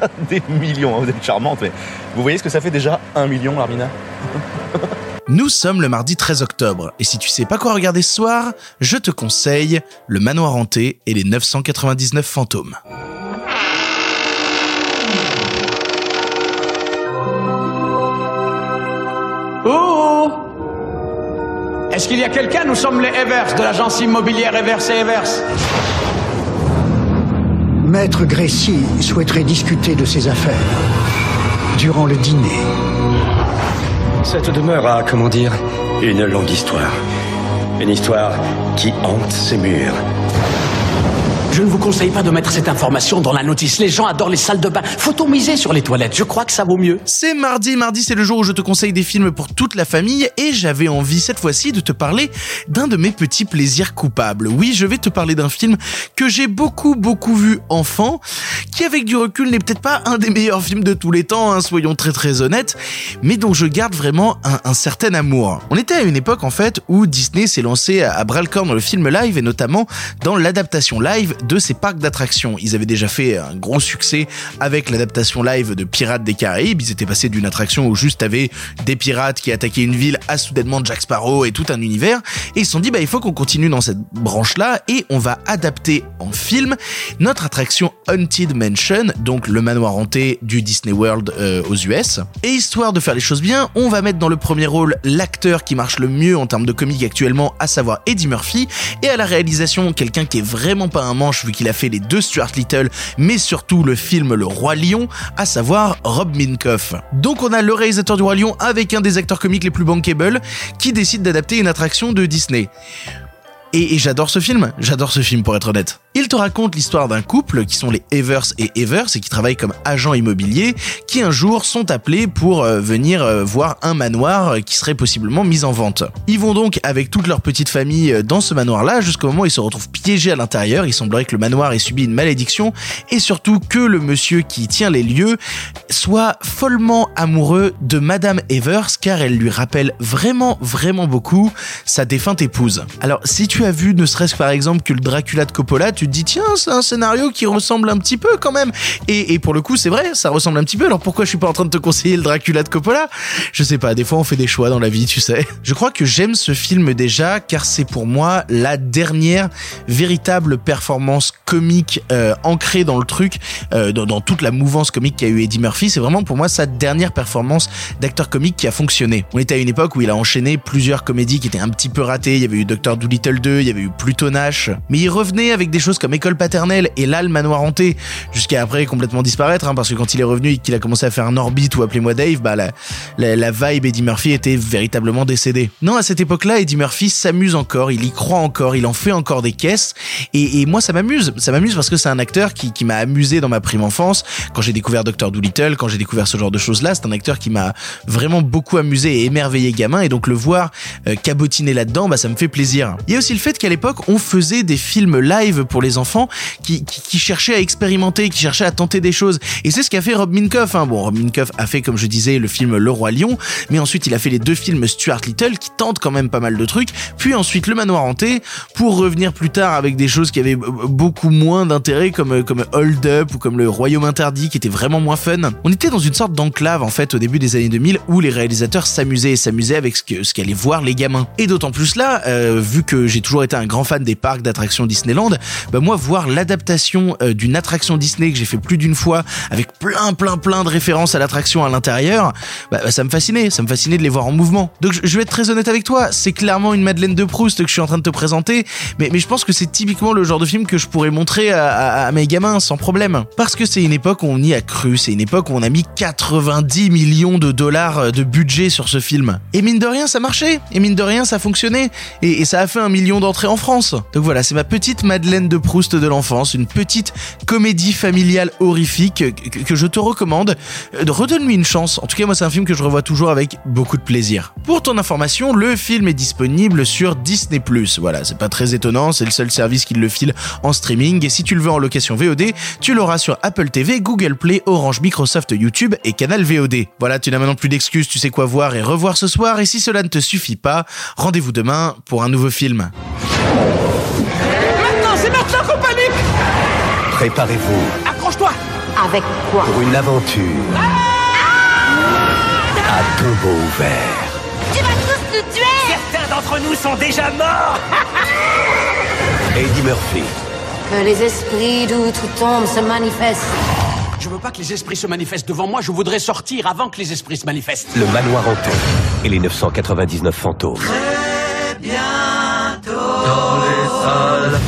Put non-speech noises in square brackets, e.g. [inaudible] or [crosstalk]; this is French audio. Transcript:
[laughs] des millions, hein, vous êtes charmante, mais vous voyez ce que ça fait déjà un million, Armina [laughs] Nous sommes le mardi 13 octobre, et si tu sais pas quoi regarder ce soir, je te conseille Le Manoir Hanté et les 999 fantômes. Oh Est-ce qu'il y a quelqu'un? Nous sommes les Evers de l'agence immobilière Evers et Evers. Maître Gracie souhaiterait discuter de ses affaires durant le dîner. Cette demeure a, comment dire, une longue histoire. Une histoire qui hante ses murs. Je ne vous conseille pas de mettre cette information dans la notice. Les gens adorent les salles de bain. Faut miser sur les toilettes. Je crois que ça vaut mieux. C'est mardi, mardi c'est le jour où je te conseille des films pour toute la famille et j'avais envie cette fois-ci de te parler d'un de mes petits plaisirs coupables. Oui, je vais te parler d'un film que j'ai beaucoup beaucoup vu enfant, qui avec du recul n'est peut-être pas un des meilleurs films de tous les temps, hein, soyons très très honnêtes, mais dont je garde vraiment un, un, certain amour. On était à une époque en fait où Disney s'est lancé à, à bras le corps dans le film live et notamment dans l'adaptation live de ces parcs d'attractions. Ils avaient déjà fait un gros succès avec l'adaptation live de Pirates des Caraïbes. Ils étaient passés d'une attraction où juste avait des pirates qui attaquaient une ville à soudainement Jack Sparrow et tout un univers. Et ils se sont dit, bah, il faut qu'on continue dans cette branche-là et on va adapter en film notre attraction Haunted Mansion, donc le manoir hanté du Disney World euh, aux US. Et histoire de faire les choses bien, on va mettre dans le premier rôle l'acteur qui marche le mieux en termes de comique actuellement, à savoir Eddie Murphy, et à la réalisation, quelqu'un qui est vraiment pas un manche vu qu'il a fait les deux Stuart Little, mais surtout le film Le Roi Lion, à savoir Rob Minkoff. Donc on a le réalisateur du Roi Lion avec un des acteurs comiques les plus bankable qui décide d'adapter une attraction de Disney. Et j'adore ce film, j'adore ce film pour être honnête. Il te raconte l'histoire d'un couple qui sont les Evers et Evers et qui travaillent comme agents immobiliers qui un jour sont appelés pour euh, venir euh, voir un manoir euh, qui serait possiblement mis en vente. Ils vont donc avec toute leur petite famille dans ce manoir-là jusqu'au moment où ils se retrouvent piégés à l'intérieur. Il semblerait que le manoir ait subi une malédiction et surtout que le monsieur qui tient les lieux soit follement amoureux de Madame Evers car elle lui rappelle vraiment vraiment beaucoup sa défunte épouse. Alors si tu as vu ne serait-ce que par exemple que le Dracula de Coppola, tu te dis tiens c'est un scénario qui ressemble un petit peu quand même. Et, pour le coup c'est vrai ça ressemble un petit peu. Alors pourquoi je suis pas en train de te conseiller le Dracula de Coppola? Je sais pas des fois on fait des choix dans la vie tu sais. Je crois que j'aime ce film déjà car c'est pour moi la dernière véritable performance comique euh, ancrée dans le truc euh, dans, toute la mouvance comique qu'a eu Eddie Murphy. C'est vraiment pour moi sa dernière performance d'acteur comique qui a fonctionné. On était à une époque où il a enchaîné plusieurs comédies qui étaient un petit peu ratées. Il y avait eu Dr Dolittle 2 il y avait eu Pluto Nash mais il revenait avec des choses comme École paternelle et là le manoir hanté, jusqu'à après complètement disparaître, hein, parce que quand il est revenu et qu'il a commencé à faire un orbite ou appelez-moi Dave, bah la, la, vibe Eddie Murphy était véritablement décédée. Non, à cette époque-là, Eddie Murphy s'amuse encore, il y croit encore, il en fait encore des caisses, et, moi ça m'amuse, ça m'amuse parce que c'est un acteur qui, qui m'a amusé dans ma prime enfance, quand j'ai découvert Dr. Dolittle, quand j'ai découvert ce genre de choses-là, c'est un acteur qui m'a vraiment beaucoup amusé et émerveillé gamin, et donc le voir euh, cabotiner là-dedans, bah ça me fait plaisir. Il y a aussi le fait qu'à l'époque, on faisait des films live pour les enfants qui, qui, qui, cherchaient à expérimenter, qui cherchaient à tenter des choses. Et c'est ce qu'a fait Rob Minkoff. Hein. Bon, Rob Minkoff a fait, comme je disais, le film Le Roi Lion, mais ensuite il a fait les deux films Stuart Little qui tentent quand même pas mal de trucs. Puis ensuite Le Manoir Hanté pour revenir plus tard avec des choses qui avaient beaucoup moins d'intérêt comme comme Hold Up ou comme Le Royaume Interdit qui était vraiment moins fun. On était dans une sorte d'enclave en fait au début des années 2000 où les réalisateurs s'amusaient et s'amusaient avec ce qu'allaient voir les gamins. Et d'autant plus là, euh, vu que j'ai toujours été un grand fan des parcs d'attractions Disneyland, bah moi voir l'adaptation euh, d'une attraction Disney que j'ai fait plus d'une fois avec plein plein plein de références à l'attraction à l'intérieur, bah, ça me fascinait, ça me fascinait de les voir en mouvement. Donc je vais être très honnête avec toi, c'est clairement une Madeleine de Proust que je suis en train de te présenter, mais, je pense que c'est typiquement le genre de film que je pourrais montrer à, mes gamins sans problème. Parce que c'est une époque où on y a cru, c'est une époque où on a mis 90 millions de dollars de budget sur ce film. Et mine de rien, ça marchait, et mine de rien, ça fonctionnait, et, et ça a fait un million d'entrées en France. Donc voilà, c'est ma petite Madeleine de Proust de l'enfance, une petite comédie familiale horrifique que, que je te recommande. Euh, redonne-lui une chance. En tout cas, moi, c'est un film que je revois toujours avec beaucoup de plaisir. Pour ton information, le film est disponible sur Disney+. Voilà, c'est pas très étonnant, c'est le seul service qui le file en streaming. Et si tu le veux en location VOD, tu l'auras sur Apple TV, Google Play, Orange, Microsoft, YouTube et Canal VOD. Voilà, tu n'as maintenant plus d'excuses, tu sais quoi voir et revoir ce soir. Et si cela ne te suffit pas, rendez-vous demain pour un nouveau film. Maintenant, c'est maintenant qu'on panique Préparez-vous. Accroche-toi Avec quoi? Pour une aventure. À tombeau ouvert. Tu vas tous nous tuer Certains d'entre nous sont déjà morts [laughs] Eddie Murphy. Que les esprits d'outre-tombe se manifestent. Je veux pas que les esprits se manifestent devant moi, je voudrais sortir avant que les esprits se manifestent. Le manoir hanté. Et les 999 fantômes. Dans les salles